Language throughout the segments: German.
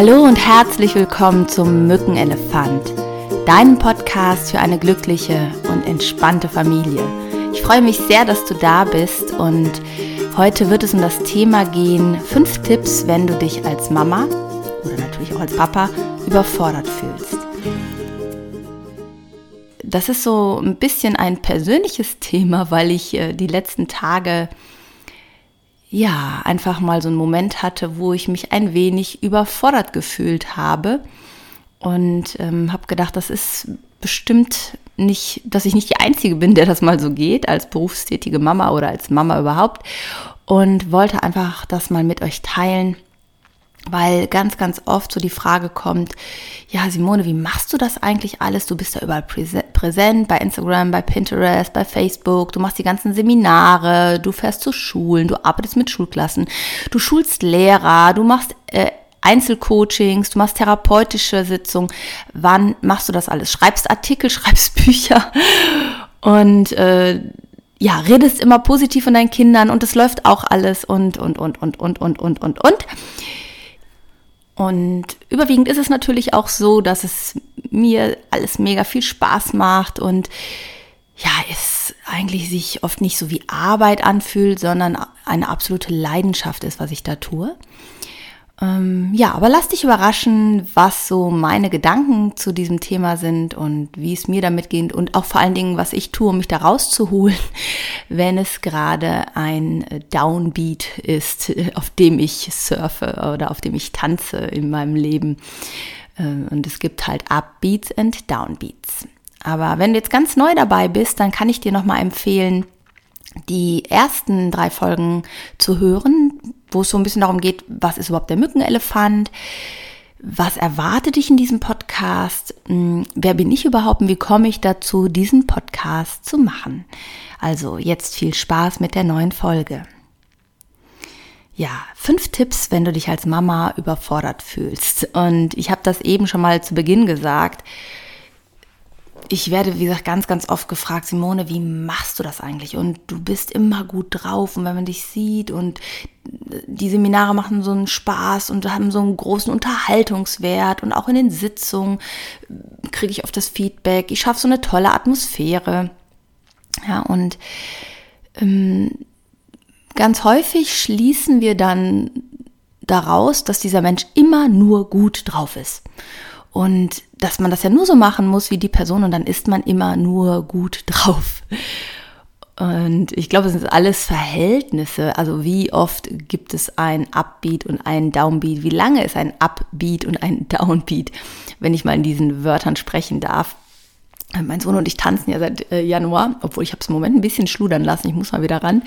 Hallo und herzlich willkommen zum Mückenelefant, deinem Podcast für eine glückliche und entspannte Familie. Ich freue mich sehr, dass du da bist und heute wird es um das Thema gehen, fünf Tipps, wenn du dich als Mama oder natürlich auch als Papa überfordert fühlst. Das ist so ein bisschen ein persönliches Thema, weil ich äh, die letzten Tage ja, einfach mal so einen Moment hatte, wo ich mich ein wenig überfordert gefühlt habe. Und ähm, habe gedacht, das ist bestimmt nicht, dass ich nicht die Einzige bin, der das mal so geht, als berufstätige Mama oder als Mama überhaupt. Und wollte einfach das mal mit euch teilen weil ganz, ganz oft so die Frage kommt, ja, Simone, wie machst du das eigentlich alles? Du bist da überall präsent, bei Instagram, bei Pinterest, bei Facebook, du machst die ganzen Seminare, du fährst zu Schulen, du arbeitest mit Schulklassen, du schulst Lehrer, du machst äh, Einzelcoachings, du machst therapeutische Sitzungen. Wann machst du das alles? Schreibst Artikel, schreibst Bücher und äh, ja, redest immer positiv von deinen Kindern und es läuft auch alles und, und, und, und, und, und, und, und, und. Und überwiegend ist es natürlich auch so, dass es mir alles mega viel Spaß macht und ja, es eigentlich sich oft nicht so wie Arbeit anfühlt, sondern eine absolute Leidenschaft ist, was ich da tue. Ähm, ja, aber lass dich überraschen, was so meine Gedanken zu diesem Thema sind und wie es mir damit geht und auch vor allen Dingen, was ich tue, um mich da rauszuholen, wenn es gerade ein Downbeat ist, auf dem ich surfe oder auf dem ich tanze in meinem Leben. Äh, und es gibt halt Upbeats und Downbeats. Aber wenn du jetzt ganz neu dabei bist, dann kann ich dir nochmal empfehlen, die ersten drei Folgen zu hören, wo es so ein bisschen darum geht, was ist überhaupt der Mückenelefant? Was erwartet dich in diesem Podcast? Hm, wer bin ich überhaupt und wie komme ich dazu, diesen Podcast zu machen? Also jetzt viel Spaß mit der neuen Folge. Ja, fünf Tipps, wenn du dich als Mama überfordert fühlst. Und ich habe das eben schon mal zu Beginn gesagt ich werde, wie gesagt, ganz, ganz oft gefragt, Simone, wie machst du das eigentlich? Und du bist immer gut drauf und wenn man dich sieht und die Seminare machen so einen Spaß und haben so einen großen Unterhaltungswert und auch in den Sitzungen kriege ich oft das Feedback. Ich schaffe so eine tolle Atmosphäre. Ja, und ähm, ganz häufig schließen wir dann daraus, dass dieser Mensch immer nur gut drauf ist. Und dass man das ja nur so machen muss wie die Person und dann ist man immer nur gut drauf. Und ich glaube, es sind alles Verhältnisse. Also wie oft gibt es ein Upbeat und ein Downbeat? Wie lange ist ein Upbeat und ein Downbeat, wenn ich mal in diesen Wörtern sprechen darf? Mein Sohn und ich tanzen ja seit äh, Januar, obwohl ich habe es im Moment ein bisschen schludern lassen. Ich muss mal wieder ran.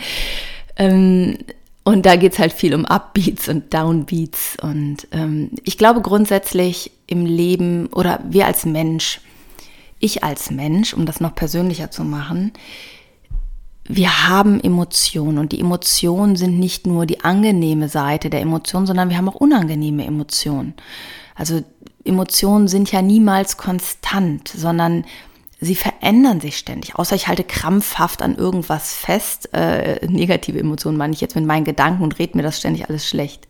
Ähm, und da geht es halt viel um Upbeats und Downbeats. Und ähm, ich glaube grundsätzlich im Leben oder wir als Mensch, ich als Mensch, um das noch persönlicher zu machen, wir haben Emotionen und die Emotionen sind nicht nur die angenehme Seite der Emotionen, sondern wir haben auch unangenehme Emotionen. Also Emotionen sind ja niemals konstant, sondern sie verändern sich ständig. Außer ich halte krampfhaft an irgendwas fest. Äh, negative Emotionen meine ich jetzt mit meinen Gedanken und rede mir das ständig alles schlecht.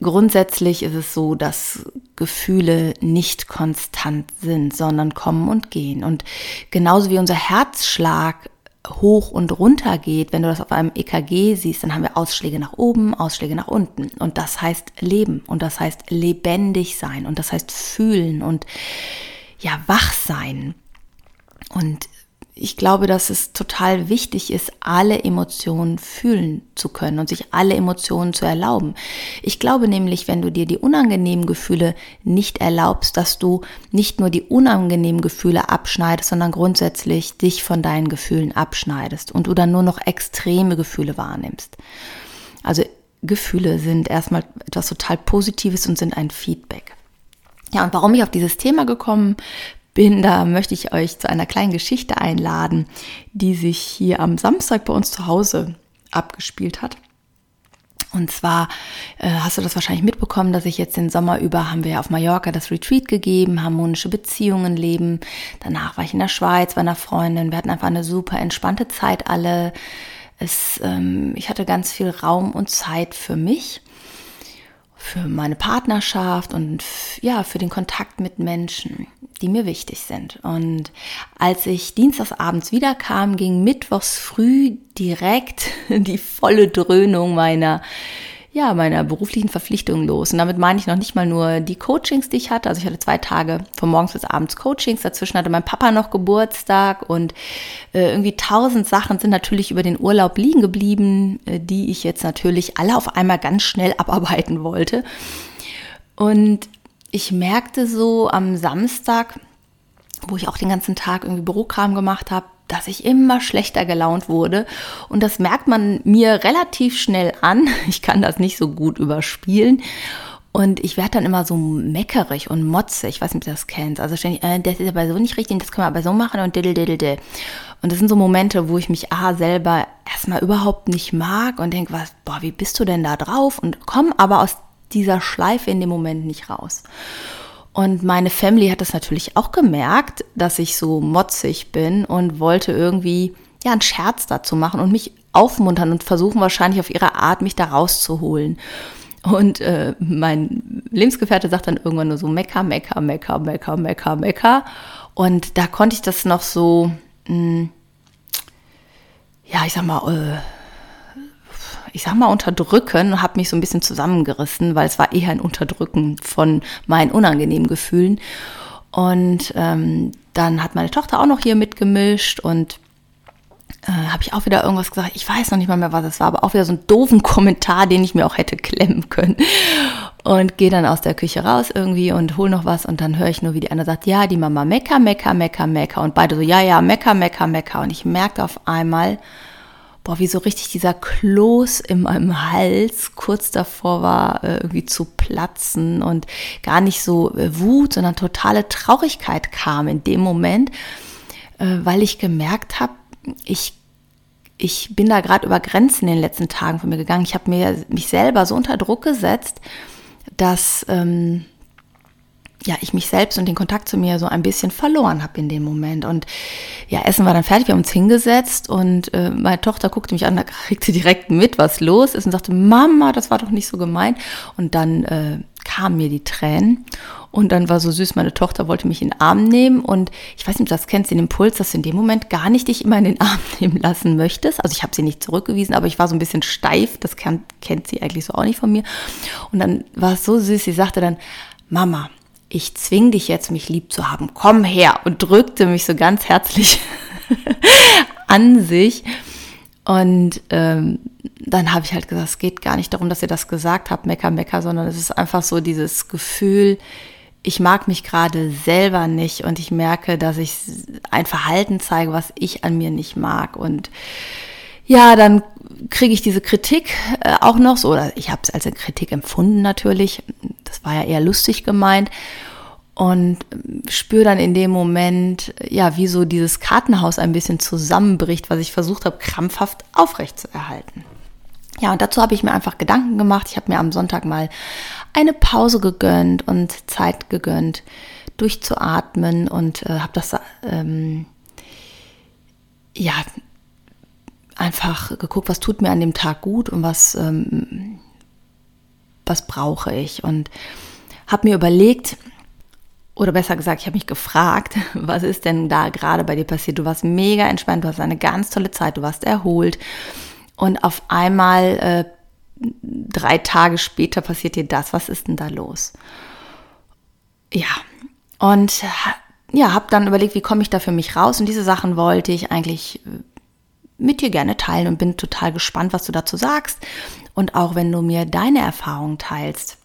Grundsätzlich ist es so, dass Gefühle nicht konstant sind, sondern kommen und gehen. Und genauso wie unser Herzschlag hoch und runter geht, wenn du das auf einem EKG siehst, dann haben wir Ausschläge nach oben, Ausschläge nach unten. Und das heißt Leben und das heißt lebendig sein und das heißt fühlen und ja, wach sein. Und ich glaube, dass es total wichtig ist, alle Emotionen fühlen zu können und sich alle Emotionen zu erlauben. Ich glaube nämlich, wenn du dir die unangenehmen Gefühle nicht erlaubst, dass du nicht nur die unangenehmen Gefühle abschneidest, sondern grundsätzlich dich von deinen Gefühlen abschneidest und du dann nur noch extreme Gefühle wahrnimmst. Also Gefühle sind erstmal etwas total Positives und sind ein Feedback. Ja, und warum ich auf dieses Thema gekommen bin, da möchte ich euch zu einer kleinen Geschichte einladen, die sich hier am Samstag bei uns zu Hause abgespielt hat. Und zwar äh, hast du das wahrscheinlich mitbekommen, dass ich jetzt den Sommer über haben wir auf Mallorca das Retreat gegeben, harmonische Beziehungen leben. Danach war ich in der Schweiz bei einer Freundin. Wir hatten einfach eine super entspannte Zeit alle. Es, ähm, ich hatte ganz viel Raum und Zeit für mich für meine Partnerschaft und ja, für den Kontakt mit Menschen, die mir wichtig sind. Und als ich dienstagsabends wiederkam, ging mittwochs früh direkt die volle Dröhnung meiner ja, meiner beruflichen Verpflichtungen los. Und damit meine ich noch nicht mal nur die Coachings, die ich hatte. Also ich hatte zwei Tage von morgens bis abends Coachings. Dazwischen hatte mein Papa noch Geburtstag und äh, irgendwie tausend Sachen sind natürlich über den Urlaub liegen geblieben, äh, die ich jetzt natürlich alle auf einmal ganz schnell abarbeiten wollte. Und ich merkte so am Samstag, wo ich auch den ganzen Tag irgendwie Bürokram gemacht habe, dass ich immer schlechter gelaunt wurde. Und das merkt man mir relativ schnell an. Ich kann das nicht so gut überspielen. Und ich werde dann immer so meckerig und motzig. Ich weiß nicht, ob du das kennst. Also ständig, äh, das ist aber so nicht richtig, das können wir aber so machen und diddle, diddle, diddle. Und das sind so Momente, wo ich mich A, selber erstmal überhaupt nicht mag und denke, was, boah, wie bist du denn da drauf? Und komme aber aus dieser Schleife in dem Moment nicht raus. Und meine Family hat das natürlich auch gemerkt, dass ich so motzig bin und wollte irgendwie ja einen Scherz dazu machen und mich aufmuntern und versuchen wahrscheinlich auf ihre Art mich da rauszuholen. Und äh, mein Lebensgefährte sagt dann irgendwann nur so Mecker, Mecker, Mecker, Mecker, Mecker, Mecker. Und da konnte ich das noch so, mh, hm, ja, ich sag mal, äh, ich sag mal, unterdrücken und habe mich so ein bisschen zusammengerissen, weil es war eher ein Unterdrücken von meinen unangenehmen Gefühlen. Und ähm, dann hat meine Tochter auch noch hier mitgemischt und äh, habe ich auch wieder irgendwas gesagt. Ich weiß noch nicht mal mehr, was es war, aber auch wieder so einen doofen Kommentar, den ich mir auch hätte klemmen können. Und gehe dann aus der Küche raus irgendwie und hol noch was und dann höre ich nur, wie die eine sagt, ja, die Mama mecker, mecker, mecker, mecker. Und beide so, ja, ja, mecker, mecker, mecker. Und ich merkte auf einmal, boah, wie so richtig dieser Kloß in meinem Hals kurz davor war, äh, irgendwie zu platzen und gar nicht so äh, Wut, sondern totale Traurigkeit kam in dem Moment, äh, weil ich gemerkt habe, ich ich bin da gerade über Grenzen in den letzten Tagen von mir gegangen. Ich habe mir mich selber so unter Druck gesetzt, dass ähm, ja, ich mich selbst und den Kontakt zu mir so ein bisschen verloren habe in dem Moment. Und ja, Essen war dann fertig, wir haben uns hingesetzt und äh, meine Tochter guckte mich an, da kriegte direkt mit, was los ist und sagte, Mama, das war doch nicht so gemein. Und dann äh, kamen mir die Tränen und dann war so süß, meine Tochter wollte mich in den Arm nehmen und ich weiß nicht, ob du das kennst, den Impuls, dass du in dem Moment gar nicht dich immer in den Arm nehmen lassen möchtest. Also ich habe sie nicht zurückgewiesen, aber ich war so ein bisschen steif, das kann, kennt sie eigentlich so auch nicht von mir. Und dann war es so süß, sie sagte dann, Mama, ich zwing dich jetzt, mich lieb zu haben, komm her und drückte mich so ganz herzlich an sich. Und ähm, dann habe ich halt gesagt, es geht gar nicht darum, dass ihr das gesagt habt, Mecker, Mecker, sondern es ist einfach so dieses Gefühl, ich mag mich gerade selber nicht und ich merke, dass ich ein Verhalten zeige, was ich an mir nicht mag. Und ja, dann kriege ich diese Kritik äh, auch noch so, oder ich habe es als eine Kritik empfunden natürlich. Das war ja eher lustig gemeint. Und spüre dann in dem Moment, ja, wie so dieses Kartenhaus ein bisschen zusammenbricht, was ich versucht habe, krampfhaft aufrechtzuerhalten. Ja, und dazu habe ich mir einfach Gedanken gemacht. Ich habe mir am Sonntag mal eine Pause gegönnt und Zeit gegönnt, durchzuatmen und äh, habe das ähm, ja einfach geguckt, was tut mir an dem Tag gut und was, ähm, was brauche ich. Und habe mir überlegt, oder besser gesagt, ich habe mich gefragt, was ist denn da gerade bei dir passiert? Du warst mega entspannt, du hast eine ganz tolle Zeit, du warst erholt. Und auf einmal, äh, drei Tage später, passiert dir das. Was ist denn da los? Ja, und ja, habe dann überlegt, wie komme ich da für mich raus? Und diese Sachen wollte ich eigentlich äh, mit dir gerne teilen und bin total gespannt, was du dazu sagst. Und auch wenn du mir deine Erfahrungen teilst,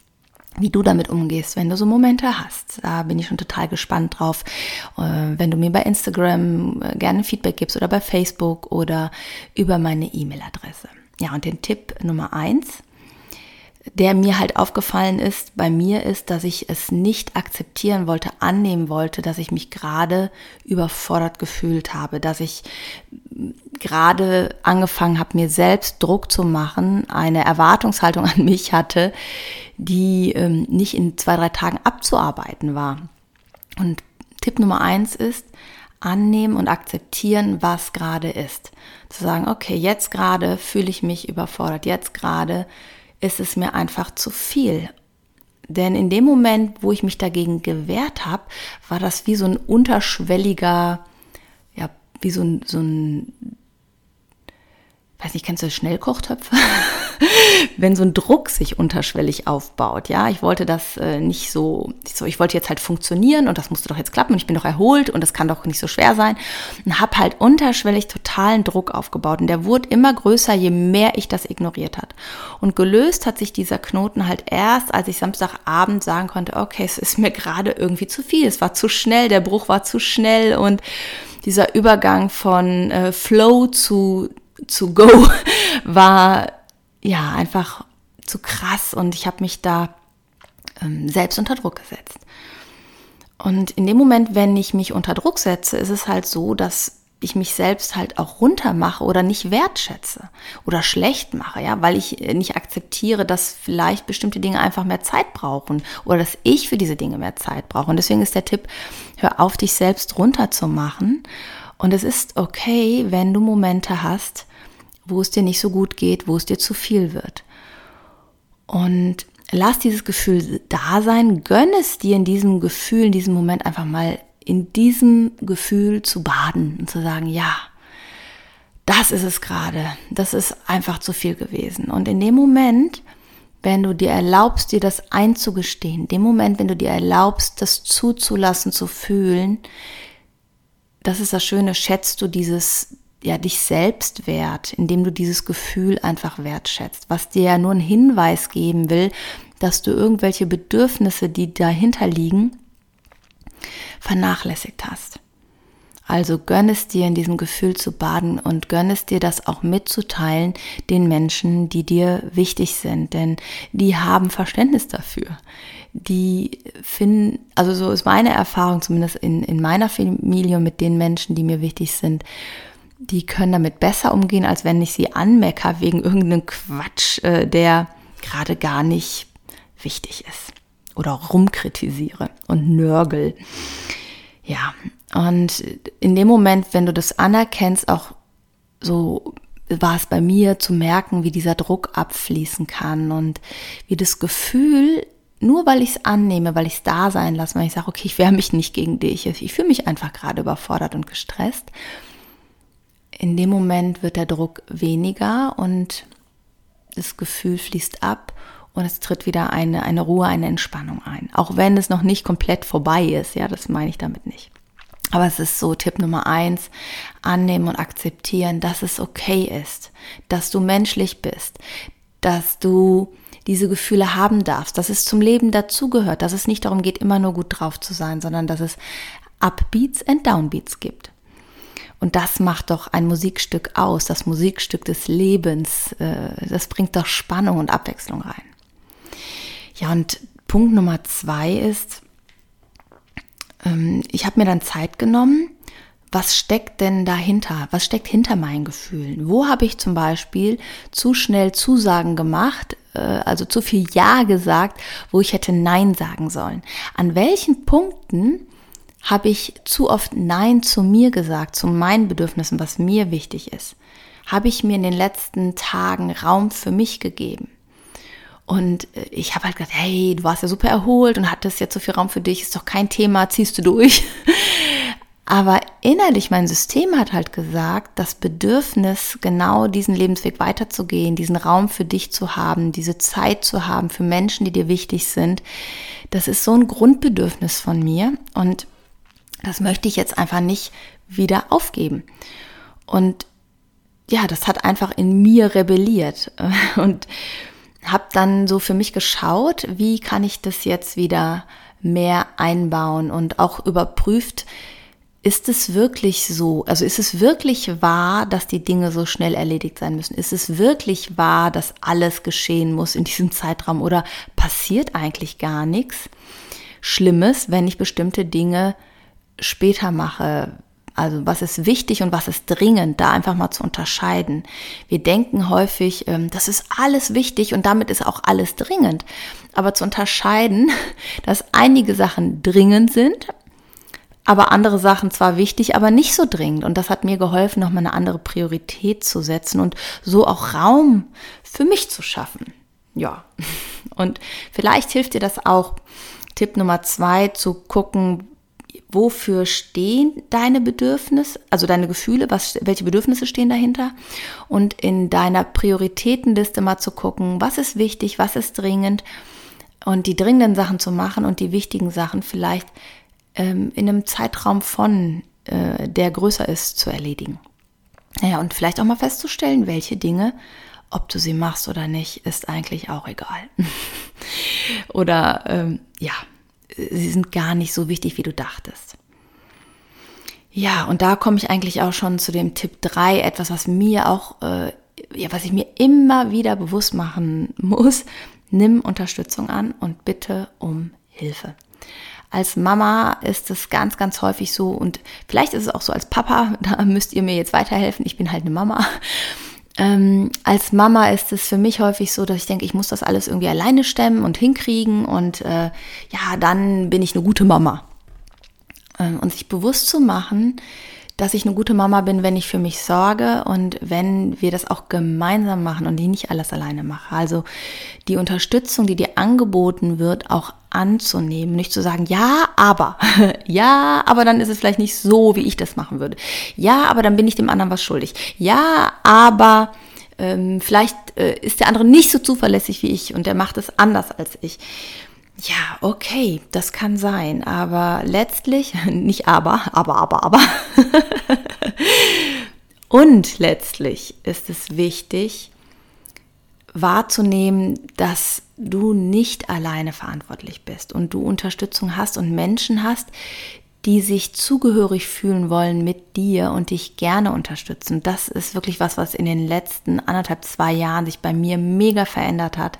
wie du damit umgehst, wenn du so Momente hast. Da bin ich schon total gespannt drauf. Äh, wenn du mir bei Instagram äh, gerne Feedback gibst oder bei Facebook oder über meine E-Mail-Adresse. Ja, und den Tipp Nummer eins der mir halt aufgefallen ist, bei mir ist, dass ich es nicht akzeptieren wollte, annehmen wollte, dass ich mich gerade überfordert gefühlt habe, dass ich gerade angefangen habe, mir selbst Druck zu machen, eine Erwartungshaltung an mich hatte, die ähm, nicht in zwei, drei Tagen abzuarbeiten war. Und Tipp Nummer eins ist, annehmen und akzeptieren, was gerade ist. Zu sagen, okay, jetzt gerade fühle ich mich überfordert, jetzt gerade ist es mir einfach zu viel. Denn in dem Moment, wo ich mich dagegen gewehrt habe, war das wie so ein unterschwelliger, ja, wie so ein, so ein weiß nicht, kennst du Schnellkochtöpfe? Wenn so ein Druck sich unterschwellig aufbaut, ja, ich wollte das äh, nicht so, so, ich wollte jetzt halt funktionieren und das musste doch jetzt klappen und ich bin doch erholt und das kann doch nicht so schwer sein und habe halt unterschwellig totalen Druck aufgebaut und der wurde immer größer, je mehr ich das ignoriert hat. Und gelöst hat sich dieser Knoten halt erst, als ich Samstagabend sagen konnte, okay, es ist mir gerade irgendwie zu viel, es war zu schnell, der Bruch war zu schnell und dieser Übergang von äh, Flow zu zu go war ja einfach zu krass und ich habe mich da ähm, selbst unter Druck gesetzt. Und in dem Moment, wenn ich mich unter Druck setze, ist es halt so, dass ich mich selbst halt auch runtermache oder nicht wertschätze oder schlecht mache, ja, weil ich nicht akzeptiere, dass vielleicht bestimmte Dinge einfach mehr Zeit brauchen oder dass ich für diese Dinge mehr Zeit brauche. Und deswegen ist der Tipp, hör auf, dich selbst runterzumachen und es ist okay, wenn du Momente hast, wo es dir nicht so gut geht, wo es dir zu viel wird. Und lass dieses Gefühl da sein, gönn es dir in diesem Gefühl, in diesem Moment einfach mal in diesem Gefühl zu baden und zu sagen, ja, das ist es gerade, das ist einfach zu viel gewesen. Und in dem Moment, wenn du dir erlaubst, dir das einzugestehen, in dem Moment, wenn du dir erlaubst, das zuzulassen, zu fühlen, das ist das Schöne, schätzt du dieses, ja, dich selbst wert, indem du dieses Gefühl einfach wertschätzt, was dir ja nur einen Hinweis geben will, dass du irgendwelche Bedürfnisse, die dahinter liegen, vernachlässigt hast. Also gönn es dir in diesem Gefühl zu baden und gönn es dir das auch mitzuteilen den Menschen, die dir wichtig sind, denn die haben Verständnis dafür. Die finden, also so ist meine Erfahrung zumindest in, in meiner Familie mit den Menschen, die mir wichtig sind, die können damit besser umgehen, als wenn ich sie anmecker wegen irgendeinem Quatsch, äh, der gerade gar nicht wichtig ist. Oder rumkritisiere und nörgel. Ja, und in dem Moment, wenn du das anerkennst, auch so war es bei mir zu merken, wie dieser Druck abfließen kann und wie das Gefühl, nur weil ich es annehme, weil ich es da sein lasse, weil ich sage, okay, ich wehre mich nicht gegen dich, ich fühle mich einfach gerade überfordert und gestresst. In dem Moment wird der Druck weniger und das Gefühl fließt ab und es tritt wieder eine, eine Ruhe, eine Entspannung ein. Auch wenn es noch nicht komplett vorbei ist, ja, das meine ich damit nicht. Aber es ist so Tipp Nummer eins, annehmen und akzeptieren, dass es okay ist, dass du menschlich bist, dass du diese Gefühle haben darfst, dass es zum Leben dazugehört, dass es nicht darum geht, immer nur gut drauf zu sein, sondern dass es Upbeats und Downbeats gibt. Und das macht doch ein Musikstück aus, das Musikstück des Lebens. Äh, das bringt doch Spannung und Abwechslung rein. Ja, und Punkt Nummer zwei ist, ähm, ich habe mir dann Zeit genommen, was steckt denn dahinter? Was steckt hinter meinen Gefühlen? Wo habe ich zum Beispiel zu schnell Zusagen gemacht, äh, also zu viel Ja gesagt, wo ich hätte Nein sagen sollen? An welchen Punkten habe ich zu oft Nein zu mir gesagt, zu meinen Bedürfnissen, was mir wichtig ist? Habe ich mir in den letzten Tagen Raum für mich gegeben? Und äh, ich habe halt gedacht, hey, du warst ja super erholt und hattest jetzt so viel Raum für dich, ist doch kein Thema, ziehst du durch. Aber innerlich mein System hat halt gesagt, das Bedürfnis, genau diesen Lebensweg weiterzugehen, diesen Raum für dich zu haben, diese Zeit zu haben für Menschen, die dir wichtig sind, das ist so ein Grundbedürfnis von mir und das möchte ich jetzt einfach nicht wieder aufgeben. Und ja, das hat einfach in mir rebelliert und habe dann so für mich geschaut, wie kann ich das jetzt wieder mehr einbauen und auch überprüft, ist es wirklich so? Also ist es wirklich wahr, dass die Dinge so schnell erledigt sein müssen? Ist es wirklich wahr, dass alles geschehen muss in diesem Zeitraum oder passiert eigentlich gar nichts Schlimmes, wenn ich bestimmte Dinge später mache? Also was ist wichtig und was ist dringend, da einfach mal zu unterscheiden. Wir denken häufig, ähm, das ist alles wichtig und damit ist auch alles dringend. Aber zu unterscheiden, dass einige Sachen dringend sind, aber andere Sachen zwar wichtig, aber nicht so dringend. Und das hat mir geholfen, nochmal eine andere Priorität zu setzen und so auch Raum für mich zu schaffen. Ja, und vielleicht hilft dir das auch, Tipp Nummer zwei, zu gucken, wofür stehen deine Bedürfnisse, also deine Gefühle, was, welche Bedürfnisse stehen dahinter und in deiner Prioritätenliste mal zu gucken, was ist wichtig, was ist dringend und die dringenden Sachen zu machen und die wichtigen Sachen vielleicht ähm, in einem Zeitraum von, äh, der größer ist, zu erledigen. Ja, und vielleicht auch mal festzustellen, welche Dinge, ob du sie machst oder nicht, ist eigentlich auch egal. oder ähm, ja, sie sind gar nicht so wichtig, wie du dachtest. Ja, und da komme ich eigentlich auch schon zu dem Tipp 3, etwas, was mir auch, äh, ja, was ich mir immer wieder bewusst machen muss. Nimm Unterstützung an und bitte um Hilfe. Als Mama ist es ganz, ganz häufig so und vielleicht ist es auch so als Papa, da müsst ihr mir jetzt weiterhelfen. Ich bin halt eine Mama. Ähm, als Mama ist es für mich häufig so, dass ich denke, ich muss das alles irgendwie alleine stemmen und hinkriegen und äh, ja, dann bin ich eine gute Mama. Ähm, und sich bewusst zu machen, dass ich eine gute Mama bin, wenn ich für mich sorge und wenn wir das auch gemeinsam machen und ich nicht alles alleine mache. Also die Unterstützung, die dir angeboten wird, auch anzunehmen, nicht zu sagen, ja, aber, ja, aber dann ist es vielleicht nicht so, wie ich das machen würde. Ja, aber dann bin ich dem anderen was schuldig. Ja, aber ähm, vielleicht äh, ist der andere nicht so zuverlässig wie ich und der macht es anders als ich. Ja, okay, das kann sein, aber letztlich, nicht aber, aber, aber, aber. und letztlich ist es wichtig, wahrzunehmen, dass du nicht alleine verantwortlich bist und du Unterstützung hast und Menschen hast, die sich zugehörig fühlen wollen mit dir und dich gerne unterstützen. Das ist wirklich was, was in den letzten anderthalb, zwei Jahren sich bei mir mega verändert hat.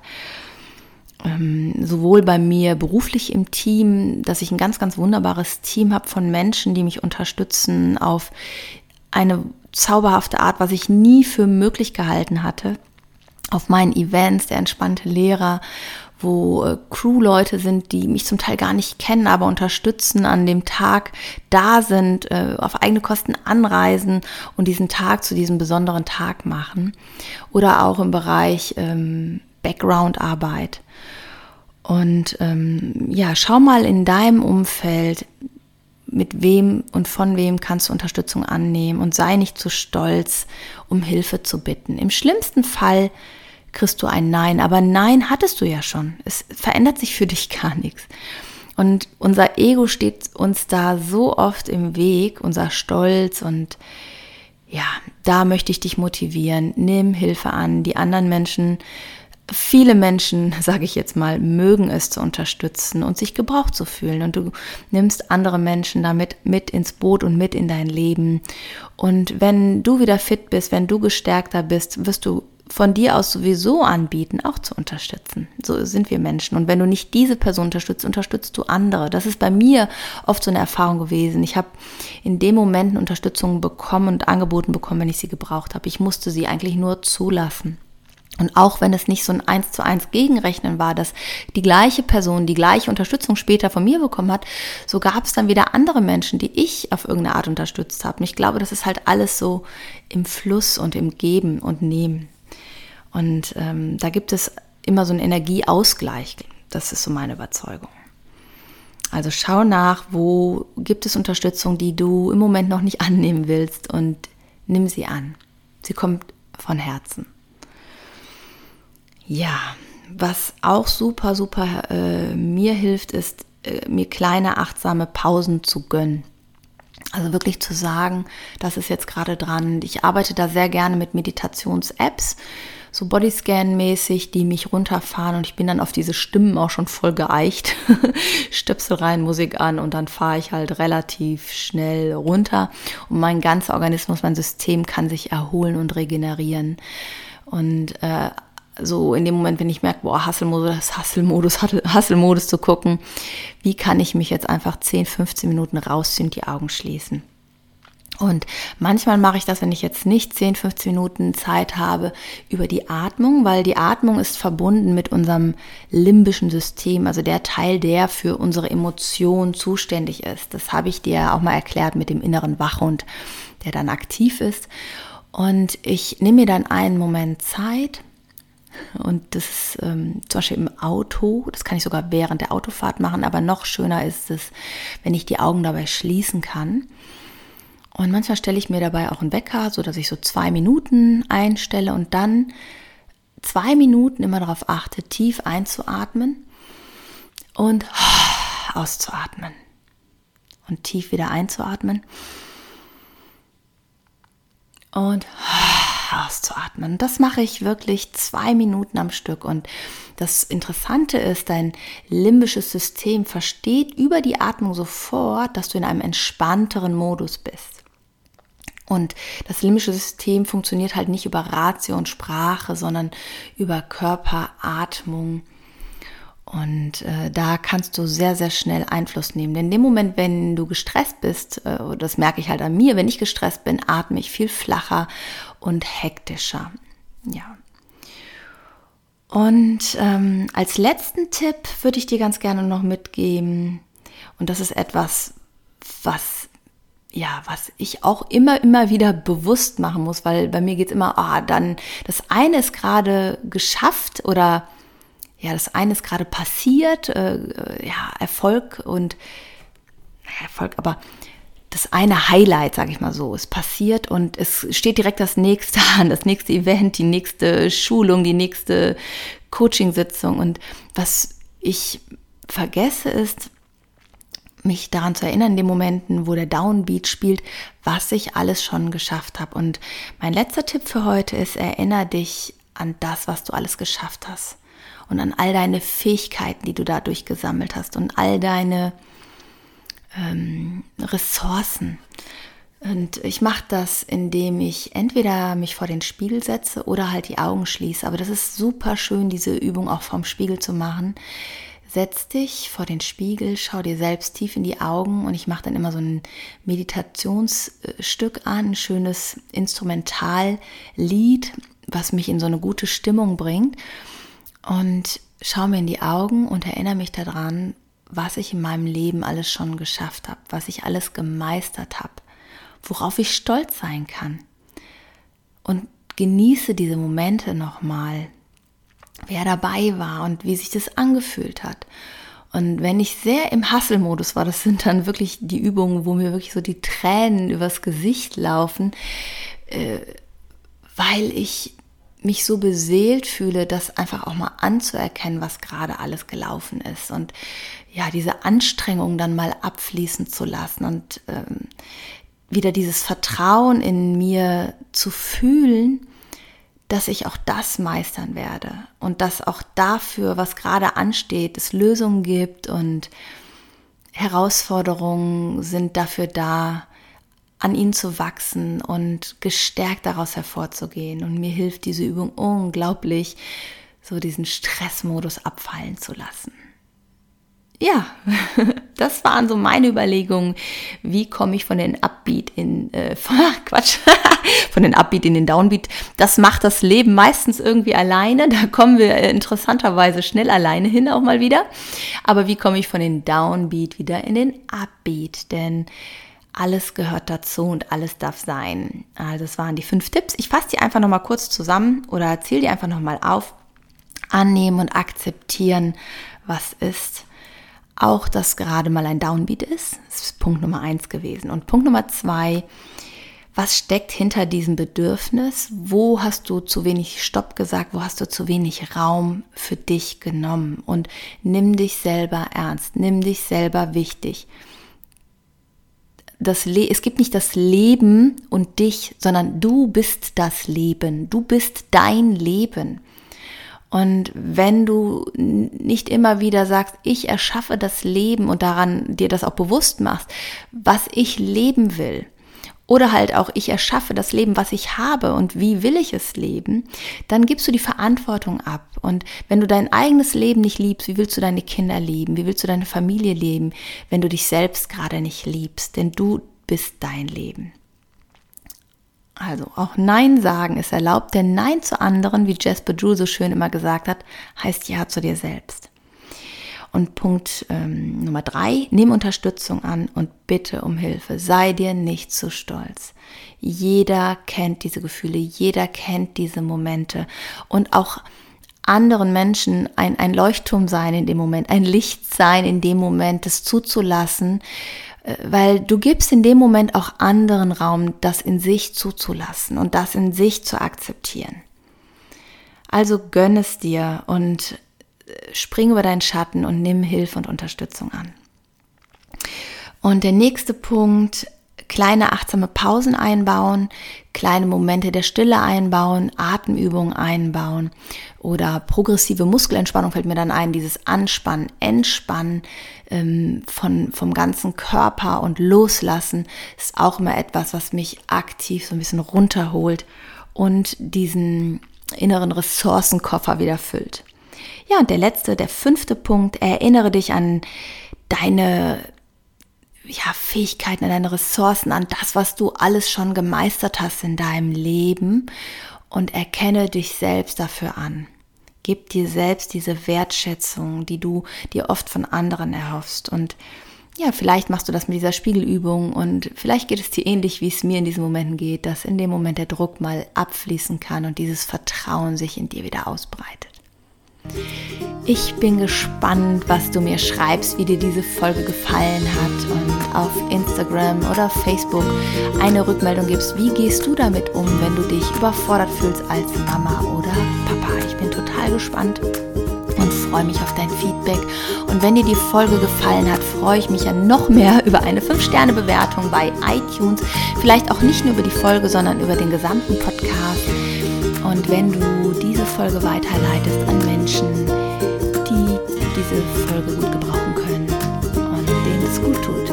Ähm, sowohl bei mir beruflich im Team, dass ich ein ganz, ganz wunderbares Team habe von Menschen, die mich unterstützen auf eine zauberhafte Art, was ich nie für möglich gehalten hatte auf meinen Events, der entspannte Lehrer, wo äh, Crew-Leute sind, die mich zum Teil gar nicht kennen, aber unterstützen, an dem Tag da sind, äh, auf eigene Kosten anreisen und diesen Tag zu diesem besonderen Tag machen. Oder auch im Bereich ähm, Background-Arbeit. Und ähm, ja, schau mal in deinem Umfeld, mit wem und von wem kannst du Unterstützung annehmen und sei nicht zu stolz, um Hilfe zu bitten. Im schlimmsten Fall kriegst du ein Nein, aber Nein hattest du ja schon. Es verändert sich für dich gar nichts. Und unser Ego steht uns da so oft im Weg, unser Stolz und ja, da möchte ich dich motivieren. Nimm Hilfe an. Die anderen Menschen viele Menschen, sage ich jetzt mal, mögen es zu unterstützen und sich gebraucht zu fühlen. Und du nimmst andere Menschen damit mit ins Boot und mit in dein Leben. Und wenn du wieder fit bist, wenn du gestärkter bist, wirst du von dir aus sowieso anbieten, auch zu unterstützen. So sind wir Menschen. Und wenn du nicht diese Person unterstützt, unterstützt du andere. Das ist bei mir oft so eine Erfahrung gewesen. Ich habe in dem Moment Unterstützung bekommen und angeboten bekommen, wenn ich sie gebraucht habe. Ich musste sie eigentlich nur zulassen. Und auch wenn es nicht so ein eins zu eins Gegenrechnen war, dass die gleiche Person die gleiche Unterstützung später von mir bekommen hat, so gab es dann wieder andere Menschen, die ich auf irgendeine Art unterstützt habe. Und ich glaube, das ist halt alles so im Fluss und im Geben und Nehmen. Und ähm, da gibt es immer so einen Energieausgleich. Das ist so meine Überzeugung. Also schau nach, wo gibt es Unterstützung, die du im Moment noch nicht annehmen willst und nimm sie an. Sie kommt von Herzen. Ja, was auch super, super äh, mir hilft, ist, äh, mir kleine achtsame Pausen zu gönnen. Also wirklich zu sagen, das ist jetzt gerade dran. Ich arbeite da sehr gerne mit Meditations-Apps, so Bodyscan-mäßig, die mich runterfahren und ich bin dann auf diese Stimmen auch schon voll geeicht. Stöpsel rein, Musik an und dann fahre ich halt relativ schnell runter und mein ganzer Organismus, mein System kann sich erholen und regenerieren. Und äh, so in dem Moment, wenn ich merke, boah, Hasselmodus, Hasselmodus, Hasselmodus zu gucken, wie kann ich mich jetzt einfach 10, 15 Minuten rausziehen die Augen schließen. Und manchmal mache ich das, wenn ich jetzt nicht 10, 15 Minuten Zeit habe, über die Atmung, weil die Atmung ist verbunden mit unserem limbischen System, also der Teil, der für unsere Emotionen zuständig ist. Das habe ich dir auch mal erklärt mit dem inneren Wachhund, der dann aktiv ist. Und ich nehme mir dann einen Moment Zeit Und das ist ähm, zum Beispiel im Auto, das kann ich sogar während der Autofahrt machen, aber noch schöner ist es, wenn ich die Augen dabei schließen kann. Und manchmal stelle ich mir dabei auch einen Wecker, so dass ich so zwei Minuten einstelle und dann zwei Minuten immer darauf achte, tief einzuatmen und auszuatmen. Und tief wieder einzuatmen und auszuatmen. Das mache ich wirklich zwei Minuten am Stück. Und das Interessante ist, dein limbisches System versteht über die Atmung sofort, dass du in einem entspannteren Modus bist. Und das limbische System funktioniert halt nicht über Ratio und Sprache, sondern über Körperatmung. Und äh, da kannst du sehr, sehr schnell Einfluss nehmen. Denn in dem Moment, wenn du gestresst bist, äh, das merke ich halt an mir, wenn ich gestresst bin, atme ich viel flacher und hektischer. Ja. Und ähm, als letzten Tipp würde ich dir ganz gerne noch mitgeben, und das ist etwas, was ja, was ich auch immer, immer wieder bewusst machen muss, weil bei mir geht es immer, ah, dann, das eine ist gerade geschafft oder ja, das eine ist gerade passiert, äh, ja, Erfolg und Erfolg, aber das eine Highlight, sage ich mal so, ist passiert und es steht direkt das nächste an, das nächste Event, die nächste Schulung, die nächste Coaching-Sitzung. Und was ich vergesse ist, mich daran zu erinnern, in den Momenten, wo der Downbeat spielt, was ich alles schon geschafft habe. Und mein letzter Tipp für heute ist, erinnere dich an das, was du alles geschafft hast. Und an all deine Fähigkeiten, die du dadurch gesammelt hast. Und all deine ähm, Ressourcen. Und ich mache das, indem ich entweder mich vor den Spiegel setze oder halt die Augen schließe. Aber das ist super schön, diese Übung auch vom Spiegel zu machen, setz dich vor den Spiegel, schau dir selbst tief in die Augen und ich mache dann immer so ein Meditationsstück an, ein schönes Instrumentallied, was mich in so eine gute Stimmung bringt und schau mir in die Augen und erinnere mich daran, was ich in meinem Leben alles schon geschafft habe, was ich alles gemeistert habe, worauf ich stolz sein kann. Und genieße diese Momente nochmal, wer dabei war und wie sich das angefühlt hat. Und wenn ich sehr im Hasselmodus war, das sind dann wirklich die Übungen, wo mir wirklich so die Tränen übers Gesicht laufen, äh, weil ich mich so beseelt fühle, das einfach auch mal anzuerkennen, was gerade alles gelaufen ist und ja, diese Anstrengung dann mal abfließen zu lassen und ähm, wieder dieses Vertrauen in mir zu fühlen, dass ich auch das meistern werde und dass auch dafür, was gerade ansteht, es Lösungen gibt und Herausforderungen sind dafür da, an ihnen zu wachsen und gestärkt daraus hervorzugehen. Und mir hilft diese Übung unglaublich, so diesen Stressmodus abfallen zu lassen ja, das waren so meine Überlegungen. Wie komme ich von den Upbeat in, äh, Quatsch, von den Upbeat in den Downbeat? Das macht das Leben meistens irgendwie alleine. Da kommen wir interessanterweise schnell alleine hin auch mal wieder. Aber wie komme ich von den Downbeat wieder in den Upbeat? Denn alles gehört dazu und alles darf sein. Also das waren die fünf Tipps. Ich fasse die einfach nochmal kurz zusammen oder erzähle die einfach nochmal auf. Annehmen und akzeptieren, was ist auch, dass gerade mal ein Downbeat ist. Das ist Punkt Nummer eins gewesen. Und Punkt Nummer zwei, was steckt hinter diesem Bedürfnis? Wo hast du zu wenig Stopp gesagt? Wo hast du zu wenig Raum für dich genommen? Und nimm dich selber ernst, nimm dich selber wichtig. Das Le es gibt nicht das Leben und dich, sondern du bist das Leben. Du bist dein Leben. Und wenn du nicht immer wieder sagst, ich erschaffe das Leben und daran dir das auch bewusst machst, was ich leben will, oder halt auch, ich erschaffe das Leben, was ich habe und wie will ich es leben, dann gibst du die Verantwortung ab. Und wenn du dein eigenes Leben nicht liebst, wie willst du deine Kinder lieben? Wie willst du deine Familie leben, wenn du dich selbst gerade nicht liebst? Denn du bist dein Leben. Also auch Nein sagen ist erlaubt, denn Nein zu anderen, wie Jasper Drew so schön immer gesagt hat, heißt Ja zu dir selbst. Und Punkt ähm, Nummer drei, nimm Unterstützung an und bitte um Hilfe. Sei dir nicht zu stolz. Jeder kennt diese Gefühle, jeder kennt diese Momente. Und auch anderen Menschen ein, ein Leuchtturm sein in dem Moment, ein Licht sein in dem Moment, das zuzulassen, äh, weil du gibst in dem Moment auch anderen Raum, das in sich zuzulassen und das in sich zu akzeptieren. Also gönn es dir und spring über deinen Schatten und nimm Hilfe und Unterstützung an. Und der nächste Punkt, kleine achtsame Pausen einbauen, kleine Momente der Stille einbauen, Atemübungen einbauen oder progressive Muskelentspannung fällt mir dann ein, dieses Anspannen, Entspannen ähm, von, vom ganzen Körper und Loslassen ist auch immer etwas, was mich aktiv so ein bisschen runterholt und diesen inneren Ressourcenkoffer wieder füllt. Ja, und der letzte, der fünfte Punkt, erinnere dich an deine ja, Fähigkeiten, an deine Ressourcen, an das, was du alles schon gemeistert hast in deinem Leben und erkenne dich selbst dafür an. Gib dir selbst diese Wertschätzung, die du dir oft von anderen erhoffst. Und ja, vielleicht machst du das mit dieser Spiegelübung und vielleicht geht es dir ähnlich, wie es mir in diesen Momenten geht, dass in dem Moment der Druck mal abfließen kann und dieses Vertrauen sich in dir wieder ausbreitet. Ich bin gespannt, was du mir schreibst, wie dir diese Folge gefallen hat und auf Instagram oder Facebook eine Rückmeldung gibst. Wie gehst du damit um, wenn du dich überfordert fühlst als Mama oder Papa? Ich bin total gespannt und freue mich auf dein Feedback. Und wenn dir die Folge gefallen hat, freue ich mich ja noch mehr über eine 5-Sterne-Bewertung bei iTunes. Vielleicht auch nicht nur über die Folge, sondern über den gesamten Podcast. Und wenn du diese Folge weiterleitest an Menschen, die diese Folge gut gebrauchen können und denen es gut tut.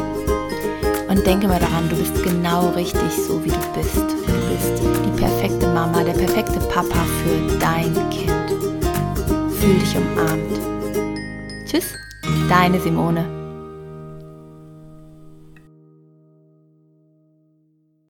Und denke mal daran, du bist genau richtig so, wie du bist. Du bist die perfekte Mama, der perfekte Papa für dein Kind. Fühl dich umarmt. Tschüss, deine Simone.